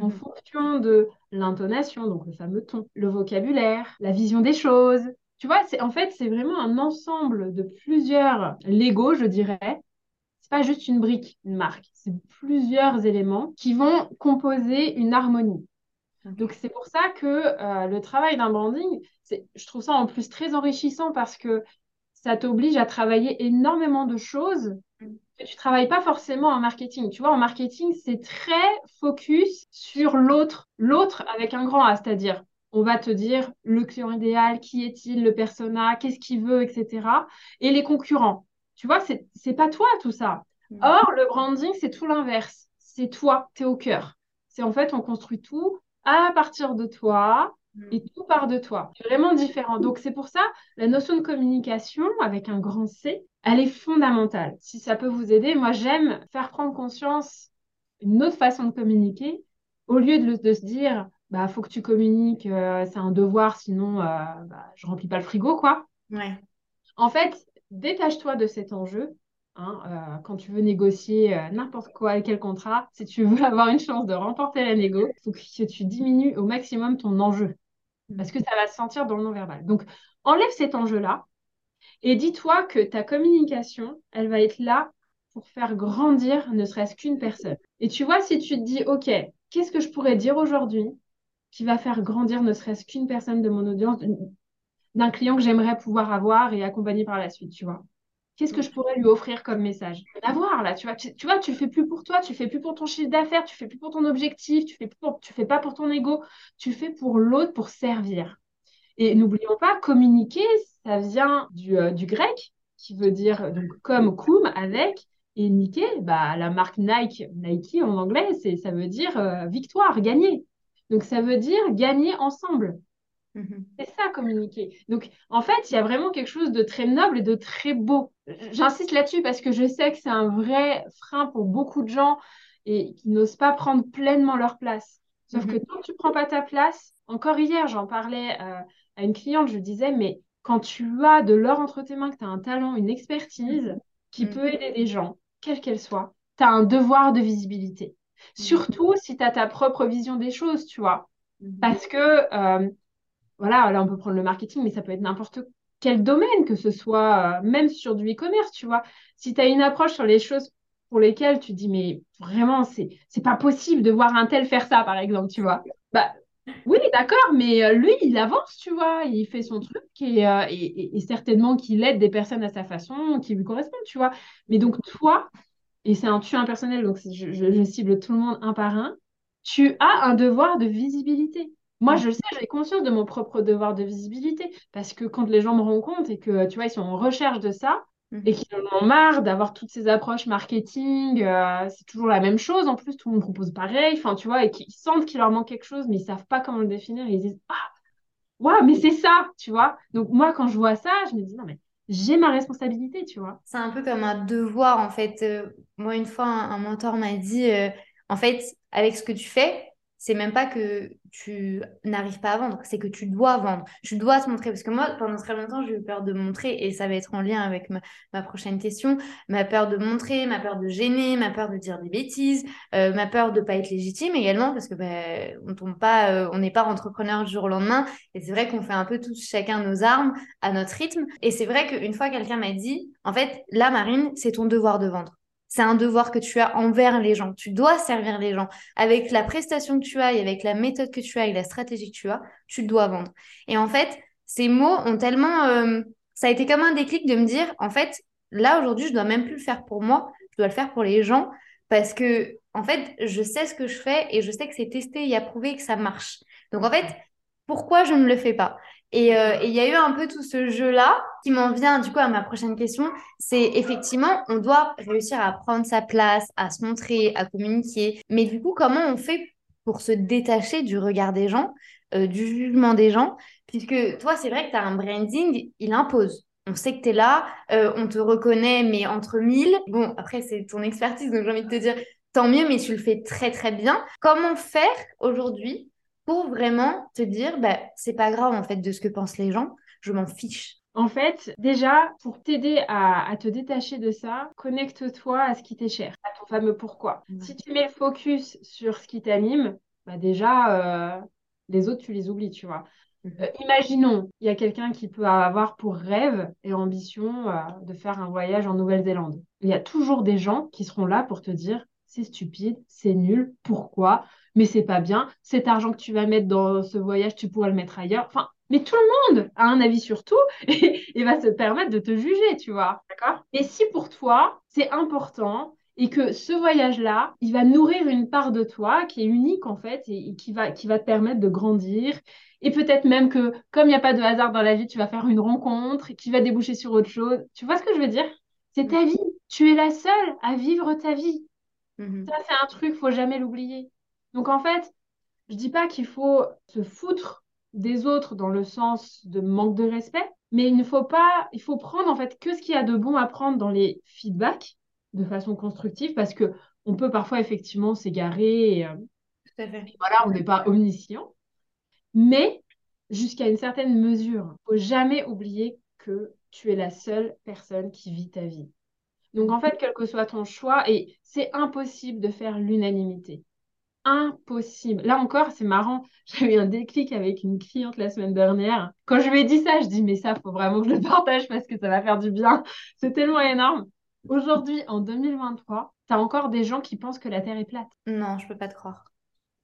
B: En mhm. fonction de l'intonation, donc le fameux ton, le vocabulaire, la vision des choses. Tu vois, c'est en fait, c'est vraiment un ensemble de plusieurs Lego, je dirais, c'est pas juste une brique, une marque, c'est plusieurs éléments qui vont composer une harmonie. Donc c'est pour ça que euh, le travail d'un branding, je trouve ça en plus très enrichissant parce que ça t'oblige à travailler énormément de choses que tu travailles pas forcément en marketing. Tu vois, en marketing, c'est très focus sur l'autre, l'autre avec un grand A, c'est-à-dire on va te dire le client idéal, qui est-il, le persona, qu'est-ce qu'il veut, etc. Et les concurrents. Tu vois, c'est pas toi tout ça. Mm. Or, le branding, c'est tout l'inverse. C'est toi, tu es au cœur. C'est en fait, on construit tout à partir de toi mm. et tout part de toi. C'est vraiment différent. Donc, c'est pour ça, la notion de communication avec un grand C, elle est fondamentale. Si ça peut vous aider, moi, j'aime faire prendre conscience une autre façon de communiquer au lieu de, se dire, bah, faut que tu communiques, euh, c'est un devoir, sinon, euh, bah, je remplis pas le frigo, quoi.
A: Ouais.
B: En fait, détache-toi de cet enjeu. Hein, euh, quand tu veux négocier euh, n'importe quoi, quel contrat, si tu veux avoir une chance de remporter la négo, il faut que tu diminues au maximum ton enjeu. Parce que ça va se sentir dans le non-verbal. Donc, enlève cet enjeu-là et dis-toi que ta communication, elle va être là pour faire grandir ne serait-ce qu'une personne. Et tu vois, si tu te dis, OK, qu'est-ce que je pourrais dire aujourd'hui qui va faire grandir ne serait-ce qu'une personne de mon audience d'un client que j'aimerais pouvoir avoir et accompagner par la suite, tu vois. Qu'est-ce que je pourrais lui offrir comme message? D'avoir là, tu vois, tu, vois, tu fais plus pour toi, tu fais plus pour ton chiffre d'affaires, tu fais plus pour ton objectif, tu fais pour, tu fais pas pour ton ego, tu fais pour l'autre, pour servir. Et n'oublions pas, communiquer, ça vient du, euh, du, grec, qui veut dire donc comme cum avec, et Nike, bah, la marque Nike, Nike en anglais, ça veut dire euh, victoire, gagner. Donc ça veut dire gagner ensemble. Mhm. C'est ça, communiquer. Donc, en fait, il y a vraiment quelque chose de très noble et de très beau. J'insiste là-dessus parce que je sais que c'est un vrai frein pour beaucoup de gens et qui n'osent pas prendre pleinement leur place. Sauf que quand mhm. tu prends pas ta place, encore hier, j'en parlais euh, à une cliente, je disais, mais quand tu as de l'or entre tes mains, que tu as un talent, une expertise qui mhm. peut aider des gens, quelle qu'elle soit, tu as un devoir de visibilité. Surtout si tu as ta propre vision des choses, tu vois. Parce que euh, voilà, là, on peut prendre le marketing, mais ça peut être n'importe quel domaine, que ce soit euh, même sur du e-commerce, tu vois. Si tu as une approche sur les choses pour lesquelles tu dis, mais vraiment, c'est, pas possible de voir un tel faire ça, par exemple, tu vois. Bah, oui, d'accord, mais euh, lui, il avance, tu vois, il fait son truc et, euh, et, certainement qu'il aide des personnes à sa façon, qui lui correspondent, tu vois. Mais donc, toi, et c'est un tu impersonnel, donc je cible tout le monde un par un, tu as un devoir de visibilité. Moi, je le sais, j'ai conscience de mon propre devoir de visibilité parce que quand les gens me rencontrent et que, tu vois, ils sont en recherche de ça et mhm. qu'ils en ont marre d'avoir toutes ces approches marketing, euh, c'est toujours la même chose. En plus, tout le monde propose pareil, enfin, tu vois, et qu'ils sentent qu'il leur manque quelque chose, mais ils savent pas comment le définir. ils disent, ah, ouais, mais c'est ça, tu vois? Donc, moi, quand je vois ça, je me dis, non, mais j'ai ma responsabilité, tu vois?
A: C'est un peu comme un devoir, en fait. Euh, moi, une fois, un, mentor m'a dit, euh, en fait, avec ce que tu fais, c'est même pas que tu n'arrives pas à vendre, c'est que tu dois vendre. Tu dois te montrer. Parce que moi, pendant très longtemps, j'ai eu peur de montrer, et ça va être en lien avec ma, prochaine question, ma peur de montrer, ma peur de gêner, ma peur de dire des bêtises, euh, ma peur de pas être légitime également, parce que pas, euh, on n'est pas entrepreneur du jour au lendemain. Et c'est vrai qu'on fait un peu tous chacun nos armes à notre rythme. Et c'est vrai qu'une fois, quelqu'un m'a dit, en fait, là, Marine, c'est ton devoir de vendre. C'est un devoir que tu as envers les gens. Tu dois servir les gens. Avec la prestation que tu as et avec la méthode que tu as et la stratégie que tu as, tu dois vendre. Et en fait, ces mots ont tellement... Euh, ça a été comme un déclic de me dire, en fait, là, aujourd'hui, je dois même plus le faire pour moi, je dois le faire pour les gens parce que, en fait, je sais ce que je fais et je sais que c'est testé et approuvé et que ça marche. Donc, en fait, pourquoi je ne le fais pas? Et il y a eu un peu tout ce jeu-là qui m'en vient du coup à ma prochaine question. C'est effectivement, on doit réussir à prendre sa place, à se montrer, à communiquer. Mais du coup, comment on fait pour se détacher du regard des gens, euh, du jugement des gens? Puisque toi, c'est vrai que tu as un branding, il impose. On sait que tu es là, euh, on te reconnaît, mais entre mille. Bon, après, c'est ton expertise, donc j'ai envie de te dire, tant mieux, mais tu le fais très, très bien. Comment faire aujourd'hui pour vraiment te dire, bah, c'est pas grave en fait de ce que pensent les gens, je m'en fiche.
B: En fait, déjà, pour t'aider à, te détacher de ça, connecte-toi à ce qui t'est cher, à ton fameux pourquoi. Si tu mets le focus sur ce qui t'anime, bah déjà, euh, les autres, tu les oublies, tu vois. Mhm. Euh, imaginons, il y a quelqu'un qui peut avoir pour rêve et ambition euh, de faire un voyage en Nouvelle-Zélande. Il y a toujours des gens qui seront là pour te dire c'est stupide, c'est nul, pourquoi? Mais c'est pas bien. Cet argent que tu vas mettre dans ce voyage, tu pourrais le mettre ailleurs. Enfin, mais tout le monde a un avis sur tout et, va se permettre de te juger, tu vois. D'accord Et si pour toi, c'est important et que ce voyage-là, il va nourrir une part de toi qui est unique en fait et, qui, va, qui va te permettre de grandir. Et peut-être même que, comme il n'y a pas de hasard dans la vie, tu vas faire une rencontre qui va déboucher sur autre chose. Tu vois ce que je veux dire? C'est ta vie. Tu es la seule à vivre ta vie. Mm-hmm. Ça, c'est un truc, faut jamais l'oublier. Donc en fait, je dis pas qu'il faut se foutre des autres dans le sens de manque de respect, mais il ne faut pas, il faut prendre en fait que ce qu'il y a de bon à prendre dans les feedbacks de façon constructive parce que on peut parfois effectivement s'égarer. Et, euh, voilà, on n'est pas omniscient, mais jusqu'à une certaine mesure. Il faut jamais oublier que tu es la seule personne qui vit ta vie. Donc en fait, quel que soit ton choix, et c'est impossible de faire l'unanimité impossible. Là encore, c'est marrant. J'ai eu un déclic avec une cliente la semaine dernière. Quand je lui ai dit ça, je dis mais ça, faut vraiment que je le partage parce que ça va faire du bien. C'est tellement énorme. Aujourd'hui, en 2023, tu as encore des gens qui pensent que la Terre est plate.
A: Non, je peux pas te croire.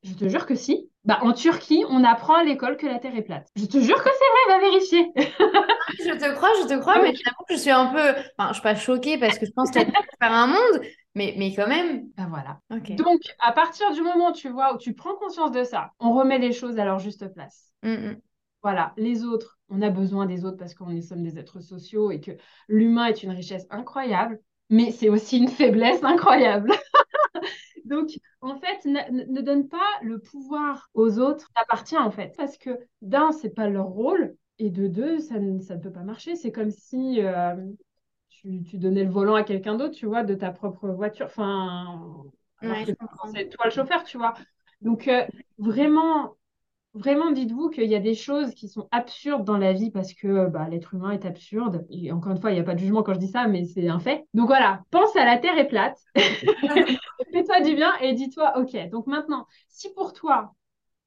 B: Je te jure que si. Bah, en Turquie, on apprend à l'école que la Terre est plate. Je te jure que c'est vrai, va vérifier.
A: je te crois, je te crois, ah mais j'avoue que je suis un peu. Enfin, je suis pas choquée parce que je pense qu'il y a faire un monde, mais, mais quand même.
B: Ben voilà. Donc, à partir du moment, tu vois, où tu prends conscience de ça, on remet les choses à leur juste place. Mm, mm. Voilà, les autres, on a besoin des autres parce qu'on sommes des êtres sociaux et que l'humain est une richesse incroyable, mais c'est aussi une faiblesse incroyable. Donc, en fait, ne, donne pas le pouvoir aux autres, t'appartient en fait. Parce que d'un, c'est pas leur rôle, et de deux, ça ne, ça ne peut pas marcher. C'est comme si euh, tu, tu, donnais le volant à quelqu'un d'autre, tu vois, de ta propre voiture. Enfin, c'est toi le chauffeur, tu vois. Donc, euh, vraiment, Vraiment, dites-vous qu'il y a des choses qui sont absurdes dans la vie parce que euh, bah, l'être humain est absurde. Et encore une fois, il n'y a pas de jugement quand je dis ça, mais c'est un fait. Donc voilà, pense à la Terre est plate. Fais-toi du bien et dis-toi, OK, donc maintenant, si pour toi,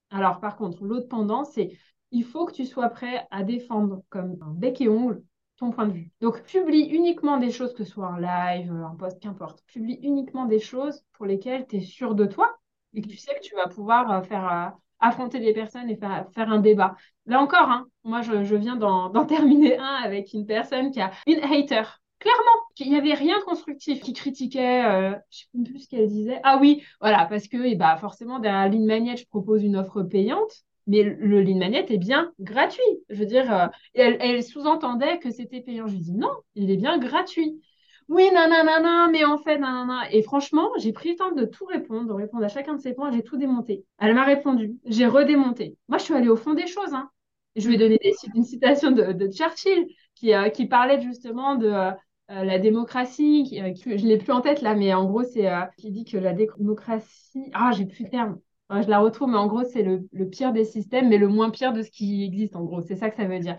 B: alors par contre, l'autre pendant, c'est il faut que tu sois prêt à défendre comme un bec et ongle ton point de vue. Donc, publie uniquement des choses, que ce soit un live, un post, qu'importe. Publie uniquement des choses pour lesquelles tu es sûr de toi et que tu sais que tu vas pouvoir euh, faire euh, affronter des personnes et faire, faire un débat. Là encore, hein, moi, je, viens d'en terminer un avec une personne qui a une hater. Clairement, il n'y avait rien de constructif, qui critiquait, euh, je ne sais plus ce qu'elle disait. Ah oui, voilà, parce que et bah, forcément, derrière Lean je propose une offre payante, mais le Lean Magnet est bien gratuit. Je veux dire, euh, elle, sous-entendait que c'était payant. Je lui dis non, il est bien gratuit oui, nanana, mais en fait, nanana. Et franchement, j'ai pris le temps de tout répondre, de répondre à chacun de ces points, j'ai tout démonté. Elle m'a répondu, j'ai redémonté. Moi, je suis allée au fond des choses. Hein. Je lui ai donné une citation de, Churchill qui, euh, qui parlait justement de euh, la démocratie. Je ne l'ai plus en tête là, mais en gros, c'est qui dit que la démocratie. Ah, j'ai plus le terme. Je la retrouve, mais en gros, c'est le, le, pire des systèmes, mais le moins pire de ce qui existe, en gros. C'est ça que ça veut dire.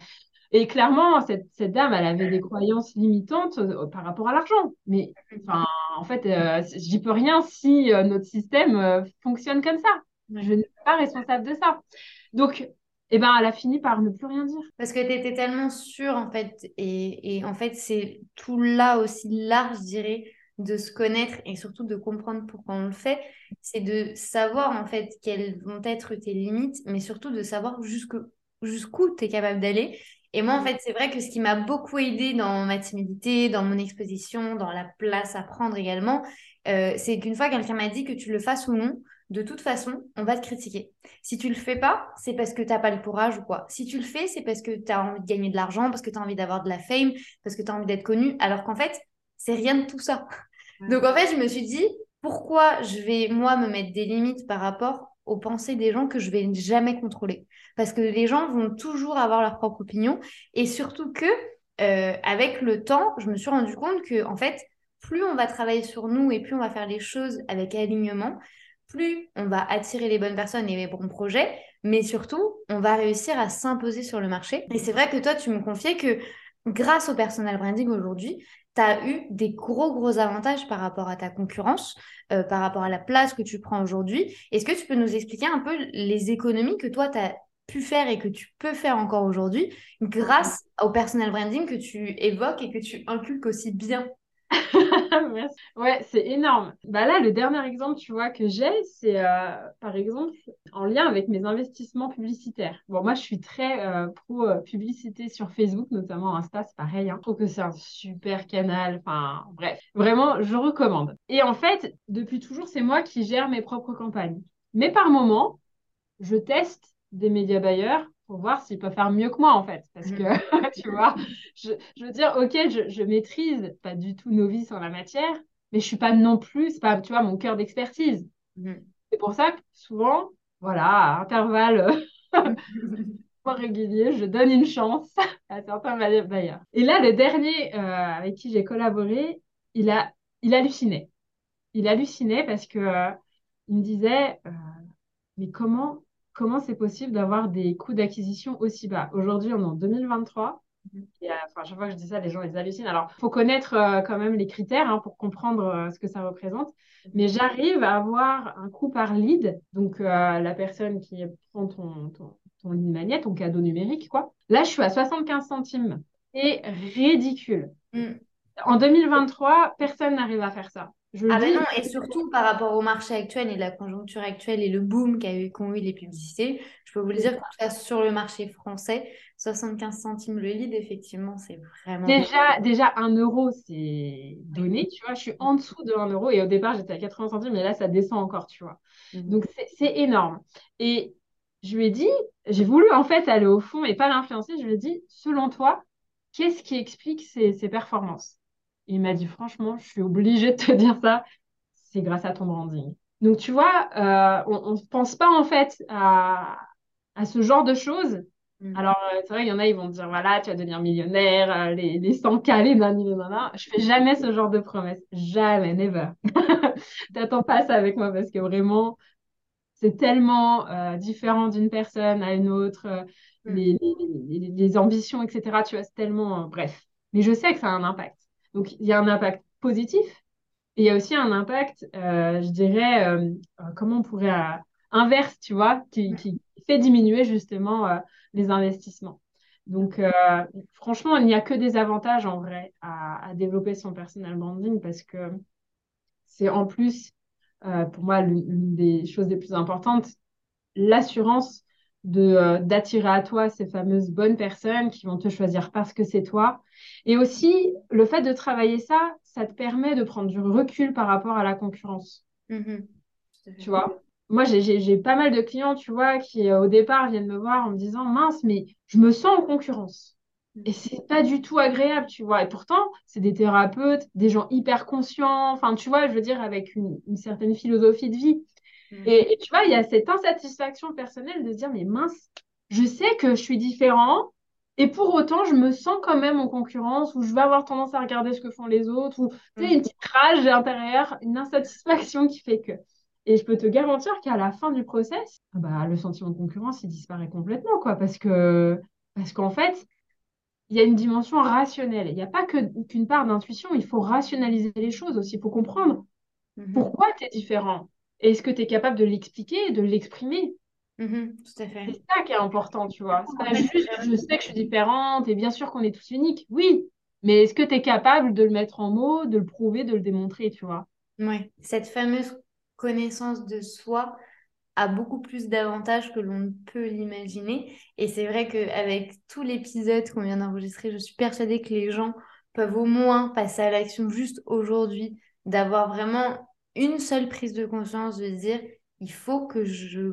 B: Et clairement, cette, cette, dame, elle avait des croyances limitantes euh, par rapport à l'argent. Mais en fait, euh, j'y peux rien si euh, notre système fonctionne comme ça. Je ne suis pas responsable de ça. Donc, eh ben, elle a fini par ne plus rien dire.
A: Parce que tu étais tellement sûre, en fait. Et, et en fait, c'est tout là aussi large, je dirais, de se connaître et surtout de comprendre pourquoi on le fait. C'est de savoir, en fait, quelles vont être tes limites, mais surtout de savoir jusqu'où tu es capable d'aller et moi, en fait, c'est vrai que ce qui m'a beaucoup aidé dans ma timidité, dans mon exposition, dans la place à prendre également, euh, c'est qu'une fois quelqu'un m'a dit que tu le fasses ou non, de toute façon, on va te critiquer. Si tu le fais pas, c'est parce que tu n'as pas le courage ou quoi. Si tu le fais, c'est parce que tu as envie de gagner de l'argent, parce que tu as envie d'avoir de la fame, parce que tu as envie d'être connu, alors qu'en fait, c'est rien de tout ça. Donc en fait, je me suis dit, pourquoi je vais, moi, me mettre des limites par rapport aux pensées des gens que je vais jamais contrôler? Parce que les gens vont toujours avoir leur propre opinion. Et surtout que, euh, avec le temps, je me suis rendu compte que, en fait, plus on va travailler sur nous et plus on va faire les choses avec alignement, plus on va attirer les bonnes personnes et les bons projets, mais surtout, on va réussir à s'imposer sur le marché. Et c'est vrai que toi, tu me confiais que grâce au personal branding aujourd'hui, tu as eu des gros, gros avantages par rapport à ta concurrence, euh, par rapport à la place que tu prends aujourd'hui. Est-ce que tu peux nous expliquer un peu les économies que toi, tu as pu faire et que tu peux faire encore aujourd'hui grâce au personal branding que tu évoques et que tu inculques aussi bien?
B: Merci. Ouais, c'est énorme. Bah là, le dernier exemple, tu vois, que j'ai, c'est euh, par exemple en lien avec mes investissements publicitaires. Bon, moi, je suis très euh, pro publicité sur Facebook, notamment Insta, c'est pareil. Hein. Je trouve que c'est un super canal. Enfin, bref, vraiment, je recommande. Et en fait, depuis toujours, c'est moi qui gère mes propres campagnes. Mais par moment, je teste des médias bailleurs pour voir s'il peut faire mieux que moi, en fait. Parce que, mm. tu vois, je, veux dire, OK, je, je, maîtrise pas du tout novice en la matière, mais je suis pas non plus, c'est pas, tu vois, mon cœur d'expertise. Mm. C'est pour ça que souvent, voilà, à intervalles réguliers, je donne une chance à certains bailleurs. Et là, le dernier euh, avec qui j'ai collaboré, il a, il hallucinait. Il hallucinait parce que euh, il me disait, euh, mais comment comment c'est possible d'avoir des coûts d'acquisition aussi bas? Aujourd'hui, on est en 2023. Et, enfin, chaque fois que je dis ça, les gens ils hallucinent. Alors, il faut connaître euh, quand même les critères hein, pour comprendre euh, ce que ça représente. Mais j'arrive à avoir un coût par lead, donc euh, la personne qui prend ton, ton, ton lead magnet, ton cadeau numérique, quoi. Là, je suis à 75 centimes. C'est ridicule. Mm. En 2023, personne n'arrive à faire ça. Je
A: ah ben non, et surtout par rapport au marché actuel et la conjoncture actuelle et le boom qu'a eu, qu'ont eu les publicités, je peux vous le dire, sur le marché français, 75 centimes le lead, effectivement, c'est vraiment...
B: Déjà, déjà 1 euro, c'est donné, tu vois. Je suis en dessous de 1 euro et au départ, j'étais à 80 centimes, mais là, ça descend encore, tu vois.
A: Mhm.
B: Donc, c'est énorme. Et je lui ai dit, j'ai voulu en fait aller au fond et pas l'influencer. Je lui ai dit, selon toi, qu'est-ce qui explique ces, ces performances? Il m'a dit, franchement, je suis obligée de te dire ça, c'est grâce à ton branding. Donc, tu vois, euh, on ne pense pas en fait à, à ce genre de choses.
A: Mhm.
B: Alors, euh, c'est vrai, il y en a, ils vont te dire, voilà, tu vas devenir millionnaire, euh, les, les 100 calés, nanani, nanana. Je fais jamais ce genre de promesses. Jamais, never. T'attends pas ça avec moi parce que vraiment, c'est tellement euh, différent d'une personne à une autre, euh,
A: Mm.
B: les, les- les- les ambitions, etc. Tu vois, c'est tellement, euh, bref. Mais je sais que ça a un impact. Donc, il y a un impact positif et il y a aussi un impact, euh, je dirais, euh, euh, comment on pourrait, euh, inverse, tu vois, qui, qui fait diminuer justement les investissements. Donc, franchement, il n'y a que des avantages en vrai à, à développer son personal branding parce que c'est en plus, pour moi, l'une des choses les plus importantes, l'assurance de, euh, d'attirer à toi ces fameuses bonnes personnes qui vont te choisir parce que c'est toi. Et aussi, le fait de travailler ça, ça te permet de prendre du recul par rapport à la concurrence.
A: Mhm. Fait.
B: Tu vois? Moi, j'ai, pas mal de clients, tu vois, qui euh, au départ viennent me voir en me disant, mince, mais je me sens en concurrence. Et c'est pas du tout agréable, tu vois. Et pourtant, c'est des thérapeutes, des gens hyper conscients, enfin, tu vois, je veux dire, avec une, une certaine philosophie de vie.
A: Mhm.
B: Et, et tu vois, il y a cette insatisfaction personnelle de se dire, mais mince, je sais que je suis différent, et pour autant, je me sens quand même en concurrence, ou je vais avoir tendance à regarder ce que font les autres, ou tu sais, une petite rage intérieure, une insatisfaction qui fait que. Et je peux te garantir qu'à la fin du process, bah, le sentiment de concurrence, il disparaît complètement, quoi, parce que, parce qu'en fait, il y a une dimension rationnelle. Il n'y a pas qu'une part d'intuition, il faut rationaliser les choses aussi, il faut comprendre
A: Mhm.
B: pourquoi tu es différent. Est-ce que tu es capable de l'expliquer, de l'exprimer?
A: Mhm. Tout à fait.
B: C'est ça qui est important, tu vois. C'est pas juste, je sais que je suis différente et bien sûr qu'on est tous uniques. Oui, mais est-ce que tu es capable de le mettre en mots, de le prouver, de le démontrer, tu vois?
A: Ouais. Cette fameuse connaissance de soi a beaucoup plus d'avantages que l'on ne peut l'imaginer. Et c'est vrai qu'avec tout l'épisode qu'on vient d'enregistrer, je suis persuadée que les gens peuvent au moins passer à l'action juste aujourd'hui, d'avoir vraiment une seule prise de conscience, de dire, il faut que je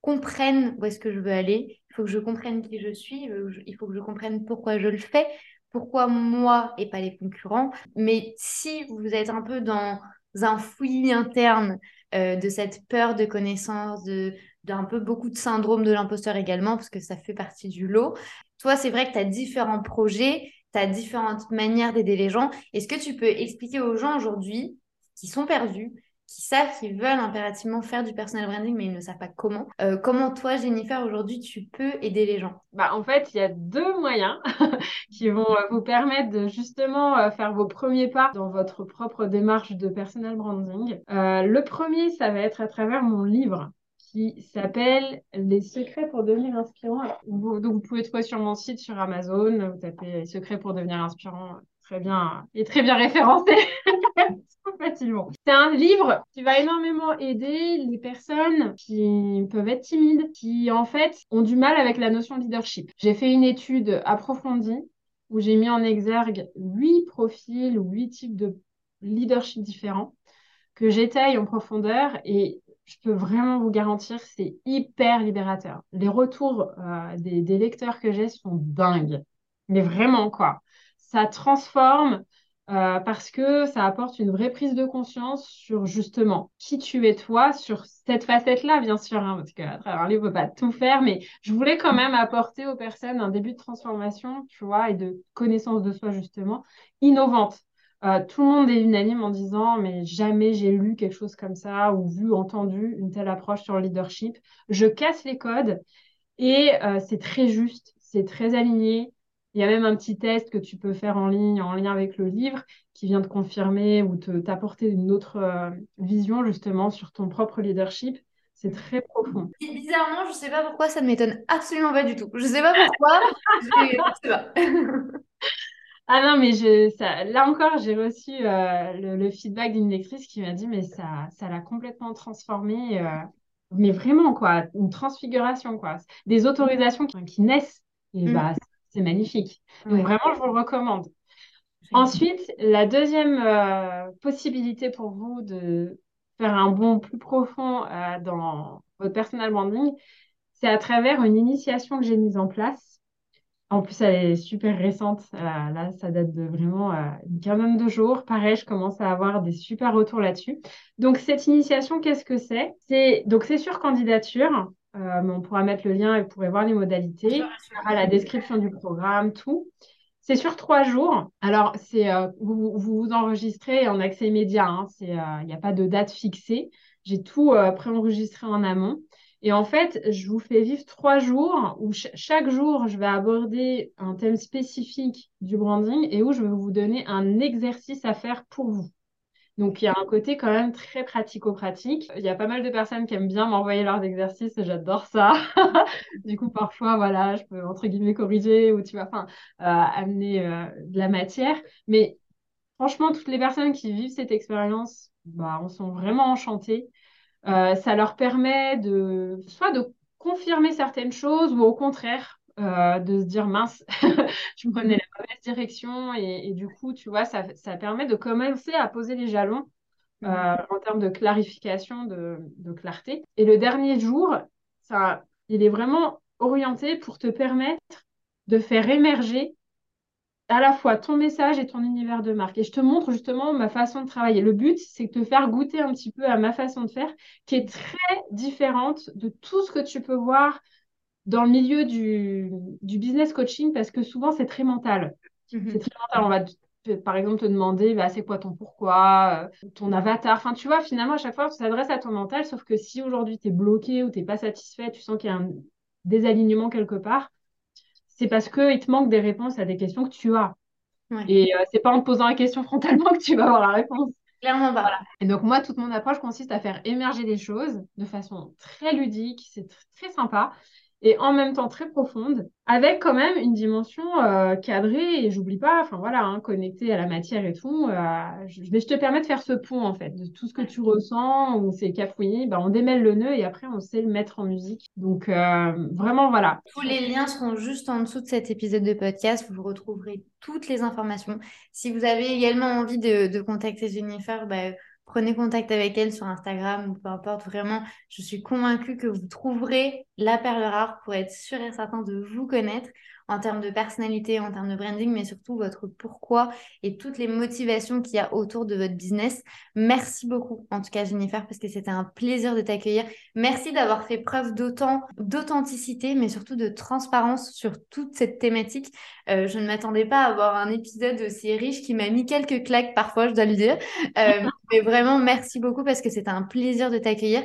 A: comprenne où est-ce que je veux aller, il faut que je comprenne qui je suis, il faut que je comprenne pourquoi je le fais, pourquoi moi et pas les concurrents. Mais si vous êtes un peu dans un fouillis interne euh, de cette peur de connaissance, d'un peu beaucoup de syndrome de l'imposteur également, parce que ça fait partie du lot. Toi, c'est vrai que tu as différents projets, tu as différentes manières d'aider les gens. Est-ce que tu peux expliquer aux gens aujourd'hui qui sont perdus, qui savent qu'ils veulent impérativement faire du personal branding, mais ils ne savent pas comment, euh, comment toi, Jennifer, aujourd'hui, tu peux aider les gens?
B: Bah, en fait, il y a deux moyens qui vont euh, vous permettre de justement euh, faire vos premiers pas dans votre propre démarche de personal branding. Le premier, ça va être à travers mon livre qui s'appelle Les secrets pour devenir inspirant. Donc, vous pouvez trouver sur mon site, sur Amazon, vous tapez Les secrets pour devenir inspirant, très bien, et très bien référencé. facilement. C'est un livre qui va énormément aider les personnes qui peuvent être timides, qui en fait ont du mal avec la notion de leadership. J'ai fait une étude approfondie où j'ai mis en exergue huit profils ou huit types de leadership différents que j'étaye en profondeur et je peux vraiment vous garantir, c'est hyper libérateur. Les retours euh, des, des lecteurs que j'ai sont dingues. Mais vraiment, quoi. Ça transforme euh, parce que ça apporte une vraie prise de conscience sur justement qui tu es toi, sur cette facette-là, bien sûr, hein, parce qu'à travers un livre, on ne peut pas tout faire, mais je voulais quand même apporter aux personnes un début de transformation, tu vois, et de connaissance de soi, justement, innovante. Euh, tout le monde est unanime en disant, mais jamais j'ai lu quelque chose comme ça ou vu, entendu une telle approche sur le leadership. Je casse les codes et euh, c'est très juste, c'est très aligné. Il y a même un petit test que tu peux faire en ligne, en lien avec le livre, qui vient te confirmer ou te t'apporter une autre euh, vision justement sur ton propre leadership. C'est très profond.
A: Bizarrement, je sais pas pourquoi, ça ne m'étonne absolument pas du tout. Je sais pas pourquoi, je.
B: Ah non, mais je, ça, là encore, j'ai reçu euh, le, feedback d'une lectrice qui m'a dit, mais ça, ça l'a complètement transformé. Euh, mais vraiment, quoi, une transfiguration, quoi. Des autorisations qui, naissent. Et mm. bah, c'est magnifique. Donc vraiment, je vous le recommande. Ensuite, la deuxième euh, possibilité pour vous de faire un bond plus profond dans votre personal branding, c'est à travers une initiation que j'ai mise en place. En plus, elle est super récente. Euh, là, ça date de vraiment euh, une quinzaine de jours. Pareil, je commence à avoir des super retours là-dessus. Donc, cette initiation, qu'est-ce que c'est? C'est donc c'est sur candidature. Euh, mais on pourra mettre le lien et vous pourrez voir les modalités. À la description du programme, tout. C'est sur trois jours. Alors, c'est vous, vous, enregistrez en accès immédiat. Hein. Il n'y a pas de date fixée. J'ai tout préenregistré en amont. Et en fait, je vous fais vivre trois jours où chaque jour, je vais aborder un thème spécifique du branding et où je vais vous donner un exercice à faire pour vous. Donc, il y a un côté quand même très pratico-pratique. Il y a pas mal de personnes qui aiment bien m'envoyer leurs exercices j'adore ça. du coup, parfois, voilà, je peux entre guillemets corriger ou tu vas enfin, euh, amener euh, de la matière. Mais franchement, toutes les personnes qui vivent cette expérience, bah, on sont vraiment enchantées. Euh, ça leur permet de soit de confirmer certaines choses ou au contraire euh, de se dire mince, je prenais la mauvaise direction et, du coup, tu vois, ça, ça, permet de commencer à poser les jalons euh, en termes de clarification, de, de, clarté. Et le dernier jour, ça, il est vraiment orienté pour te permettre de faire émerger à la fois ton message et ton univers de marque. Et je te montre justement ma façon de travailler. Le but, c'est de te faire goûter un petit peu à ma façon de faire, qui est très différente de tout ce que tu peux voir dans le milieu du, business coaching, parce que souvent, c'est très mental. Mhm. C'est très mental. On va, par exemple, te demander, bah, c'est quoi ton pourquoi, euh, ton avatar. Enfin, tu vois, finalement, à chaque fois, on s'adresse à ton mental, sauf que si aujourd'hui, tu es bloqué ou tu n'es pas satisfait, tu sens qu'il y a un désalignement quelque part, c'est parce qu'il te manque des réponses à des questions que tu as. Et euh, c'est pas en te posant la question frontalement que tu vas avoir la réponse.
A: Clairement pas.
B: Et donc, moi, toute mon approche consiste à faire émerger des choses de façon très ludique, c'est très sympa et en même temps très profonde, avec quand même une dimension euh, cadrée, et j'oublie pas, enfin voilà, hein, connectée à la matière et tout. Euh, je, je, te permets de faire ce pont, en fait, de tout ce que tu ressens, ou c'est cafouillé, bah, on démêle le nœud et après on sait le mettre en musique. Donc euh, vraiment, voilà.
A: Tous les liens seront juste en dessous de cet épisode de podcast, vous retrouverez toutes les informations. Si vous avez également envie de, de contacter Jennifer, bah, prenez contact avec elle sur Instagram ou peu importe. Vraiment, je suis convaincue que vous trouverez la perle rare pour être sûr et certain de vous connaître en termes de personnalité, en termes de branding, mais surtout votre pourquoi et toutes les motivations qu'il y a autour de votre business. Merci beaucoup, en tout cas, Jennifer, parce que c'était un plaisir de t'accueillir. Merci d'avoir fait preuve d'autant d'authenticité, mais surtout de transparence sur toute cette thématique. Euh, je ne m'attendais pas à avoir un épisode aussi riche qui m'a mis quelques claques parfois, je dois le dire. Euh, mais vraiment, merci beaucoup parce que c'était un plaisir de t'accueillir